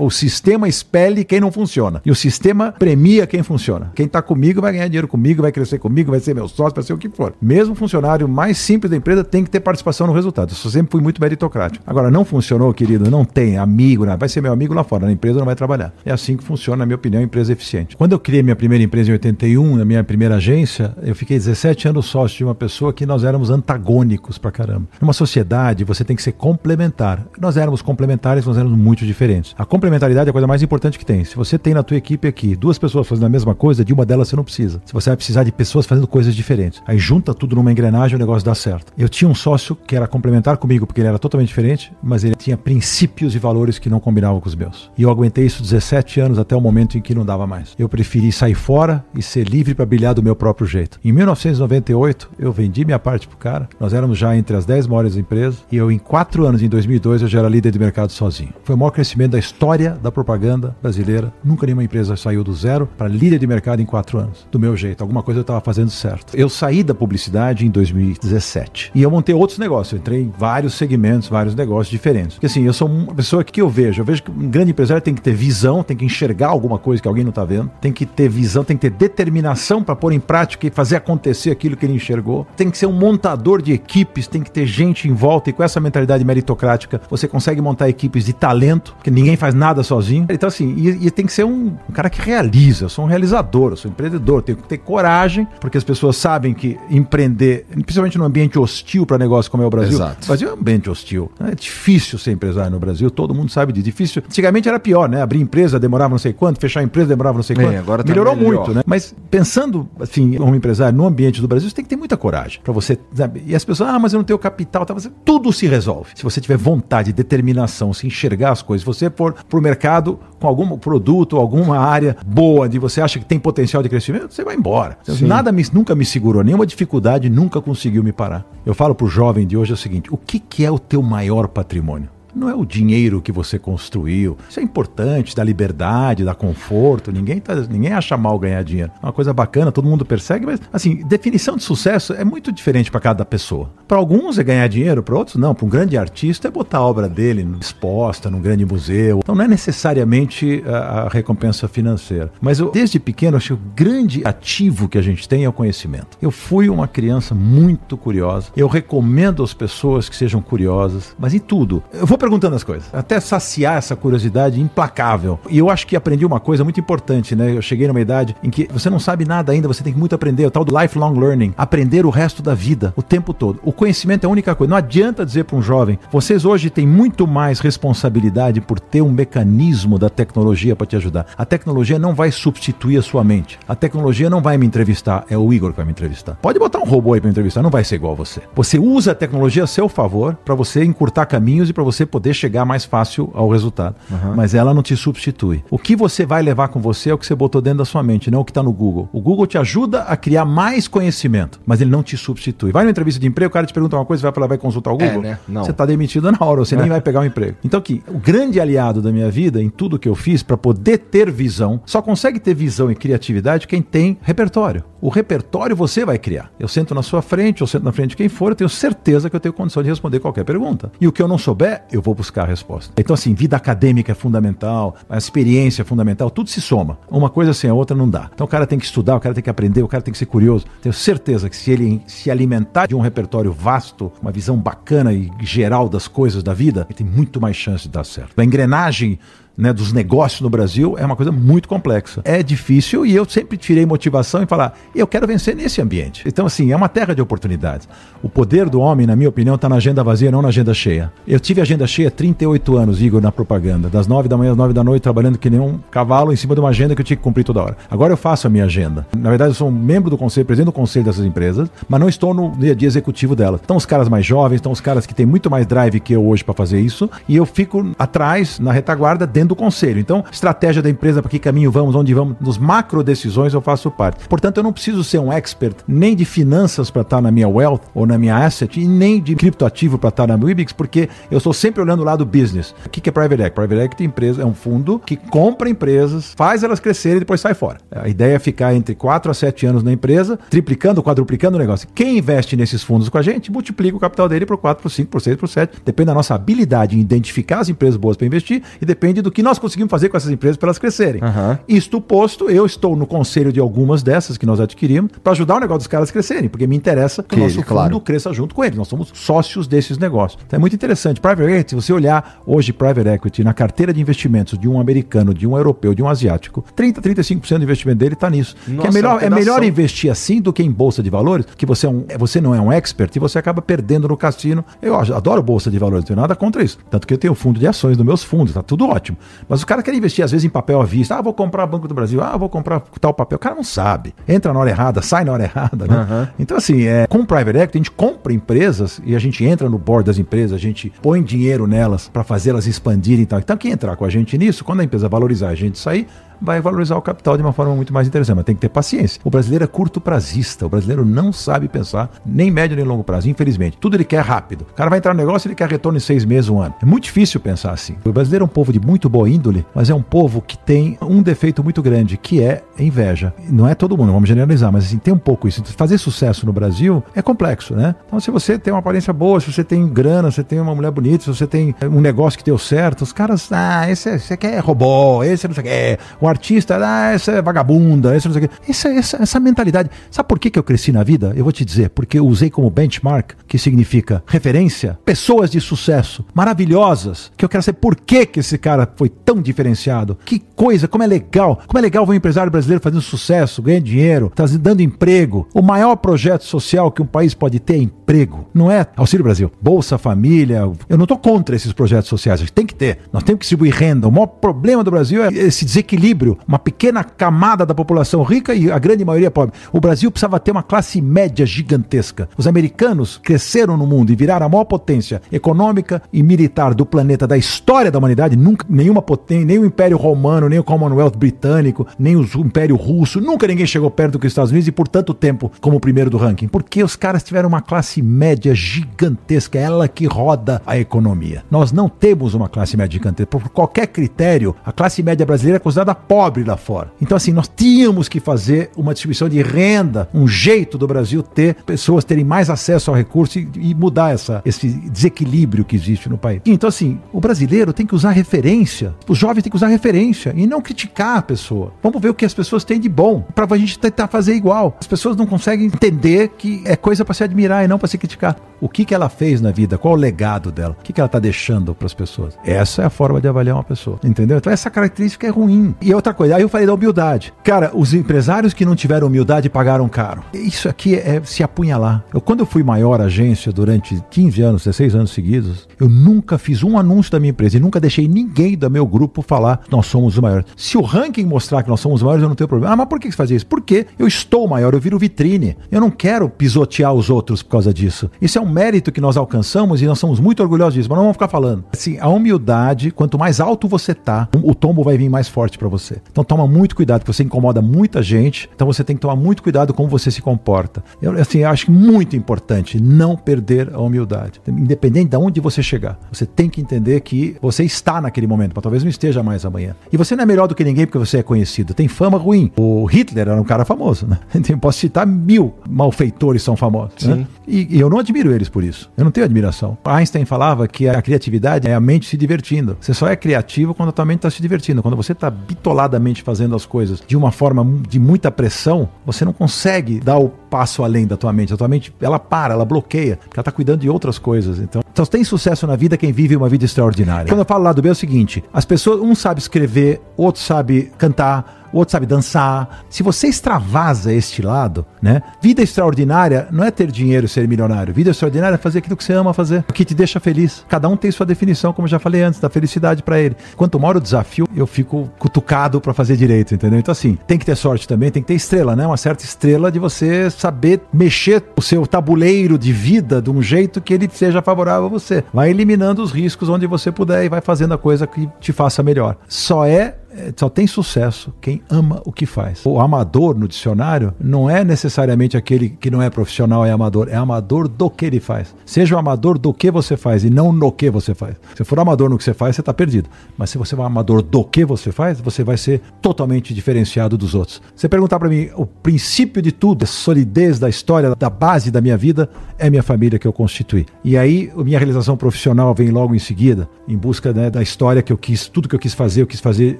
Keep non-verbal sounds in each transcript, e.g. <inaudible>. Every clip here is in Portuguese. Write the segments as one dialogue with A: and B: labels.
A: O sistema expele quem não funciona. E o sistema premia quem funciona. Quem está comigo vai ganhar dinheiro comigo, vai crescer comigo, vai ser meu sócio, vai ser o que for. Mesmo o funcionário mais simples da empresa tem que ter participação no resultado. Eu sempre fui muito meritocrático. Agora, não funcionou, querido, não tem amigo, vai ser meu amigo lá fora. Na empresa não vai trabalhar. É assim que funciona, na minha opinião, a empresa eficiente. Quando eu criei minha primeira empresa em 81, na minha primeira agência, eu fiquei 17 anos sócio de uma pessoa que nós éramos antagônicos pra caramba. Numa sociedade, você tem que ser complementar. Nós éramos complementares, nós éramos muito diferentes. A complementaridade é a coisa mais importante que tem. Se você tem na tua equipe aqui duas pessoas fazendo a mesma coisa, de uma delas você não precisa. Se você vai precisar de pessoas fazendo coisas diferentes. Aí junta tudo numa engrenagem e o negócio dá certo. Eu tinha um sócio que era complementar comigo, porque ele era totalmente diferente, mas ele tinha princípios e valores que não combinavam com os meus. E eu aguentei isso 17 anos até o momento em que não dava mais. Eu preferi sair fora e ser livre para brilhar do meu próprio jeito. Em 1998, eu vendi minha parte pro cara. Nós éramos já entre as 10 maiores empresas e eu em 4 anos, em 2002, eu já era líder de mercado sozinho. Foi o maior crescimento da história da propaganda brasileira. Nunca nenhuma empresa saiu do zero para líder de mercado em quatro anos. Do meu jeito. Alguma coisa eu estava fazendo certo. Eu saí da publicidade em 2017. E eu montei outros negócios. Eu entrei em vários segmentos, vários negócios diferentes. Porque assim, eu sou uma pessoa que eu vejo. Eu vejo que um grande empresário tem que ter visão, tem que enxergar alguma coisa que alguém não está vendo. Tem que ter visão, tem que ter determinação para pôr em prática e fazer acontecer aquilo que ele enxergou. Tem que ser um montador de equipes, tem que ter gente em volta. E com essa mentalidade meritocrática, você consegue montar equipes de talento, que ninguém faz nada sozinho sozinho. Então, assim, e, e tem que ser um, um, cara que realiza. Eu sou um realizador, eu sou um empreendedor. Tenho que ter coragem, porque as pessoas sabem que empreender, principalmente num ambiente hostil para negócio como é o Brasil. Exato. O Brasil é um ambiente hostil. É difícil ser empresário no Brasil, todo mundo sabe de difícil. Antigamente era pior, né? Abrir empresa demorava não sei quanto, fechar empresa demorava não sei quanto. É, agora tá Melhorou melhor. muito, né? Mas pensando, assim, como empresário no ambiente do Brasil, você tem que ter muita coragem para você. Sabe? E as pessoas, ah, mas eu não tenho capital. Tá? Tudo se resolve. Se você tiver vontade, determinação, se enxergar as coisas, se você for pro mercado com algum produto, alguma área boa, de você acha que tem potencial de crescimento, você vai embora. Sim. Nada me, nunca me segurou, nenhuma dificuldade nunca conseguiu me parar. Eu falo para o jovem de hoje é o seguinte: o que, que é o teu maior patrimônio? Não é o dinheiro que você construiu. Isso é importante, da liberdade, da conforto. Ninguém, tá, ninguém acha mal ganhar dinheiro. É uma coisa bacana, todo mundo persegue, mas assim, definição de sucesso é muito diferente para cada pessoa. Para alguns é ganhar dinheiro, para outros não. Para um grande artista é botar a obra dele exposta num grande museu. Então não é necessariamente a, a recompensa financeira. Mas eu, desde pequeno, acho que o grande ativo que a gente tem é o conhecimento. Eu fui uma criança muito curiosa. Eu recomendo às pessoas que sejam curiosas, mas em tudo. Eu vou perguntando as coisas, até saciar essa curiosidade implacável. E eu acho que aprendi uma coisa muito importante, né? Eu cheguei numa idade em que você não sabe nada ainda, você tem que muito aprender, o tal do lifelong learning, aprender o resto da vida, o tempo todo. O conhecimento é a única coisa. Não adianta dizer para um jovem, vocês hoje têm muito mais responsabilidade por ter um mecanismo da tecnologia para te ajudar. A tecnologia não vai substituir a sua mente. A tecnologia não vai me entrevistar, é o Igor que vai me entrevistar. Pode botar um robô aí para me entrevistar, não vai ser igual a você. Você usa a tecnologia a seu favor para você encurtar caminhos e para você poder chegar mais fácil ao resultado. Uhum. Mas ela não te substitui. O que você vai levar com você é o que você botou dentro da sua mente, não o que está no Google. O Google te ajuda a criar mais conhecimento, mas ele não te substitui. Vai numa entrevista de emprego, o cara te pergunta uma coisa, vai falar, vai consultar o é, Google? É, né? Você está demitido na hora, você é. nem vai pegar um emprego. Então aqui, o grande aliado da minha vida, em tudo que eu fiz, para poder ter visão, só consegue ter visão e criatividade quem tem repertório. O repertório você vai criar. Eu sento na sua frente, eu sento na frente de quem for, eu tenho certeza que eu tenho condição de responder qualquer pergunta. E o que eu não souber, eu vou buscar a resposta. Então, assim, vida acadêmica é fundamental, a experiência é fundamental, tudo se soma. Uma coisa sem a outra não dá. Então, o cara tem que estudar, o cara tem que aprender, o cara tem que ser curioso. Tenho certeza que se ele se alimentar de um repertório vasto, uma visão bacana e geral das coisas da vida, ele tem muito mais chance de dar certo. A engrenagem né, dos negócios no Brasil é uma coisa muito complexa. É difícil e eu sempre tirei motivação em falar, eu quero vencer nesse ambiente. Então, assim, é uma terra de oportunidades. O poder do homem, na minha opinião, está na agenda vazia, não na agenda cheia. Eu tive agenda cheia 38 anos, Igor, na propaganda. Das 9 da manhã às 9 da noite, trabalhando que nem um cavalo em cima de uma agenda que eu tinha que cumprir toda hora. Agora eu faço a minha agenda. Na verdade, eu sou um membro do conselho, presidente do conselho dessas empresas, mas não estou no dia a dia executivo delas. Estão os caras mais jovens, estão os caras que têm muito mais drive que eu hoje para fazer isso, e eu fico atrás, na retaguarda, dentro dentro do conselho. Então, estratégia da empresa, para que caminho vamos, onde vamos, nos macro decisões eu faço parte. Portanto, eu não preciso ser um expert nem de finanças para estar na minha wealth ou na minha asset e nem de criptoativo para estar na Wibix, porque eu estou sempre olhando o lado business. O que é private equity? Private equity empresa é um fundo que compra empresas, faz elas crescerem e depois sai fora. A ideia é ficar entre 4 a 7 anos na empresa, triplicando, quadruplicando o negócio. Quem investe nesses fundos com a gente, multiplica o capital dele por 4, por 5, por 6, por 7. Depende da nossa habilidade em identificar as empresas boas para investir e depende do que nós conseguimos fazer com essas empresas para elas crescerem. Uhum. Isto posto, eu estou no conselho de algumas dessas que nós adquirimos para ajudar o negócio dos caras a crescerem, porque me interessa que, que o nosso fundo claro. cresça junto com eles. Nós somos sócios desses negócios. Então é muito interessante. Private equity, se você olhar hoje private equity na carteira de investimentos de um americano, de um europeu, de um asiático, 30, 35% do investimento dele está nisso. Nossa, é melhor, é melhor investir assim do que em bolsa de valores, que você, é um, você não é um expert e você acaba perdendo no cassino. Eu adoro bolsa de valores, não tenho nada contra isso. Tanto que eu tenho fundo de ações nos meus fundos, tá tudo ótimo. Mas o cara quer investir, às vezes, em papel à vista. Ah, vou comprar Banco do Brasil, ah, vou comprar tal papel. O cara não sabe. Entra na hora errada, sai na hora errada. Né? Uhum. Então, assim, é, com private equity, a gente compra empresas e a gente entra no board das empresas, a gente põe dinheiro nelas para fazê-las expandirem e tal. Então, quem entrar com a gente nisso, quando a empresa valorizar a gente sair, vai valorizar o capital de uma forma muito mais interessante, mas tem que ter paciência. O brasileiro é curto prazista, o brasileiro não sabe pensar nem médio nem longo prazo, infelizmente. Tudo ele quer rápido. O cara vai entrar no negócio, ele quer retorno em seis meses, um ano. É muito difícil pensar assim. O brasileiro é um povo de muito boa índole, mas é um povo que tem um defeito muito grande, que é inveja. Não é todo mundo, vamos generalizar, mas assim, tem um pouco isso. Fazer sucesso no Brasil é complexo, né? Então, se você tem uma aparência boa, se você tem grana, se você tem uma mulher bonita, se você tem um negócio que deu certo, os caras, ah, esse, é, esse aqui é robô, esse não sei o que, o artista, ah, essa é vagabunda, essa não sei o quê. Essa, essa, essa mentalidade. Sabe por que, que eu cresci na vida? Eu vou te dizer, porque eu usei como benchmark, que significa referência, pessoas de sucesso, maravilhosas, que eu quero saber por que, que esse cara foi tão diferenciado. Que coisa, como é legal. Como é legal ver um empresário brasileiro fazendo sucesso, ganhando dinheiro, dando emprego. O maior projeto social que um país pode ter é emprego. Não é Auxílio Brasil, Bolsa Família. Eu não estou contra esses projetos sociais. A gente tem que ter. Nós temos que distribuir renda. O maior problema do Brasil é esse desequilíbrio. Uma pequena camada da população rica e a grande maioria pobre. O Brasil precisava ter uma classe média gigantesca. Os americanos cresceram no mundo e viraram a maior potência econômica e militar do planeta da história da humanidade. Nunca nenhuma potência, nem o Império Romano, nem o Commonwealth britânico, nem o Império Russo, nunca ninguém chegou perto do que os Estados Unidos e por tanto tempo como o primeiro do ranking. Porque os caras tiveram uma classe média gigantesca, é ela que roda a economia. Nós não temos uma classe média gigantesca. Por qualquer critério, a classe média brasileira é considerada pobre lá fora. Então, assim, nós tínhamos que fazer uma distribuição de renda, um jeito do Brasil ter pessoas terem mais acesso ao recurso e, e mudar essa, esse desequilíbrio que existe no país. Então, assim, o brasileiro tem que usar referência, os jovens têm que usar referência e não criticar a pessoa. Vamos ver o que as pessoas têm de bom para a gente tentar fazer igual. As pessoas não conseguem entender que é coisa para se admirar e não para se criticar. O que, que ela fez na vida? Qual o legado dela? O que, que ela está deixando para as pessoas? Essa é a forma de avaliar uma pessoa, entendeu? Então, essa característica é ruim. E outra coisa, aí eu falei da humildade. Cara, os empresários que não tiveram humildade pagaram caro. Isso aqui é, se apunhalar. Eu, quando eu fui maior agência durante 15 anos, 16 anos seguidos, eu nunca fiz um anúncio da minha empresa e nunca deixei ninguém do meu grupo falar nós somos os maiores. Se o ranking mostrar que nós somos os maiores, eu não tenho problema. Ah, mas por que você fazia isso? Porque eu estou maior, eu viro vitrine. Eu não quero pisotear os outros por causa disso. Isso é um mérito que nós alcançamos e nós somos muito orgulhosos disso, mas não vamos ficar falando. Assim, a humildade, quanto mais alto você tá, o tombo vai vir mais forte para você. Então toma muito cuidado, porque você incomoda muita gente, então você tem que tomar muito cuidado com como você se comporta. Eu, assim, eu acho muito importante não perder a humildade. Independente de onde você chegar, você tem que entender que você está naquele momento, mas talvez não esteja mais amanhã. E você não é melhor do que ninguém porque você é conhecido. Tem fama ruim. O Hitler era um cara famoso, né? <laughs> Então, posso citar mil malfeitores são famosos. Né? E, e, eu não admiro eles por isso. Eu não tenho admiração. Einstein falava que a criatividade é a mente se divertindo. Você só é criativo quando a tua mente está se divertindo. Quando você está bitoladamente fazendo as coisas de uma forma de muita pressão, você não consegue dar o passo além da tua mente. A tua mente, ela para, ela bloqueia, porque ela está cuidando de outras coisas. Então, só tem sucesso na vida quem vive uma vida extraordinária. Quando eu falo lá do B é o seguinte, as pessoas, um sabe escrever, outro sabe cantar, o outro sabe dançar. Se você extravasa este lado, né? Vida extraordinária não é ter dinheiro e ser milionário. Vida extraordinária é fazer aquilo que você ama fazer, o que te deixa feliz. Cada um tem sua definição, como eu já falei antes, da felicidade para ele. Quanto maior o desafio, eu fico cutucado para fazer direito, entendeu? Então assim, tem que ter sorte também, tem que ter estrela, né? Uma certa estrela de você saber mexer o seu tabuleiro de vida de um jeito que ele seja favorável a você. Vai eliminando os riscos onde você puder e vai fazendo a coisa que te faça melhor. Só é é, só tem sucesso quem ama o que faz. O amador no dicionário não é necessariamente aquele que não é profissional, é amador, é amador do que ele faz. Seja o amador do que você faz e não no que você faz. Se for amador no que você faz, você está perdido. Mas se você for amador do que você faz, você vai ser totalmente diferenciado dos outros. Você perguntar para mim, o princípio de tudo, a solidez da história, da base da minha vida, é minha família que eu constituí. E aí, minha realização profissional vem logo em seguida, em busca né, da história que eu quis, tudo que eu quis fazer, eu quis fazer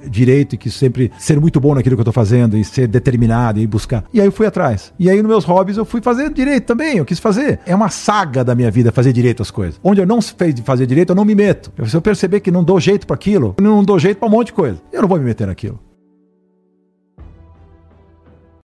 A: de direito e que sempre ser muito bom naquilo que eu tô fazendo e ser determinado e buscar. E aí eu fui atrás. E aí nos meus hobbies eu fui fazer direito também, eu quis fazer. É uma saga da minha vida fazer direito as coisas. Onde eu não fez de fazer direito, eu não me meto. Se eu perceber que não dou jeito para aquilo, não dou jeito para um monte de coisa. Eu não vou me meter naquilo.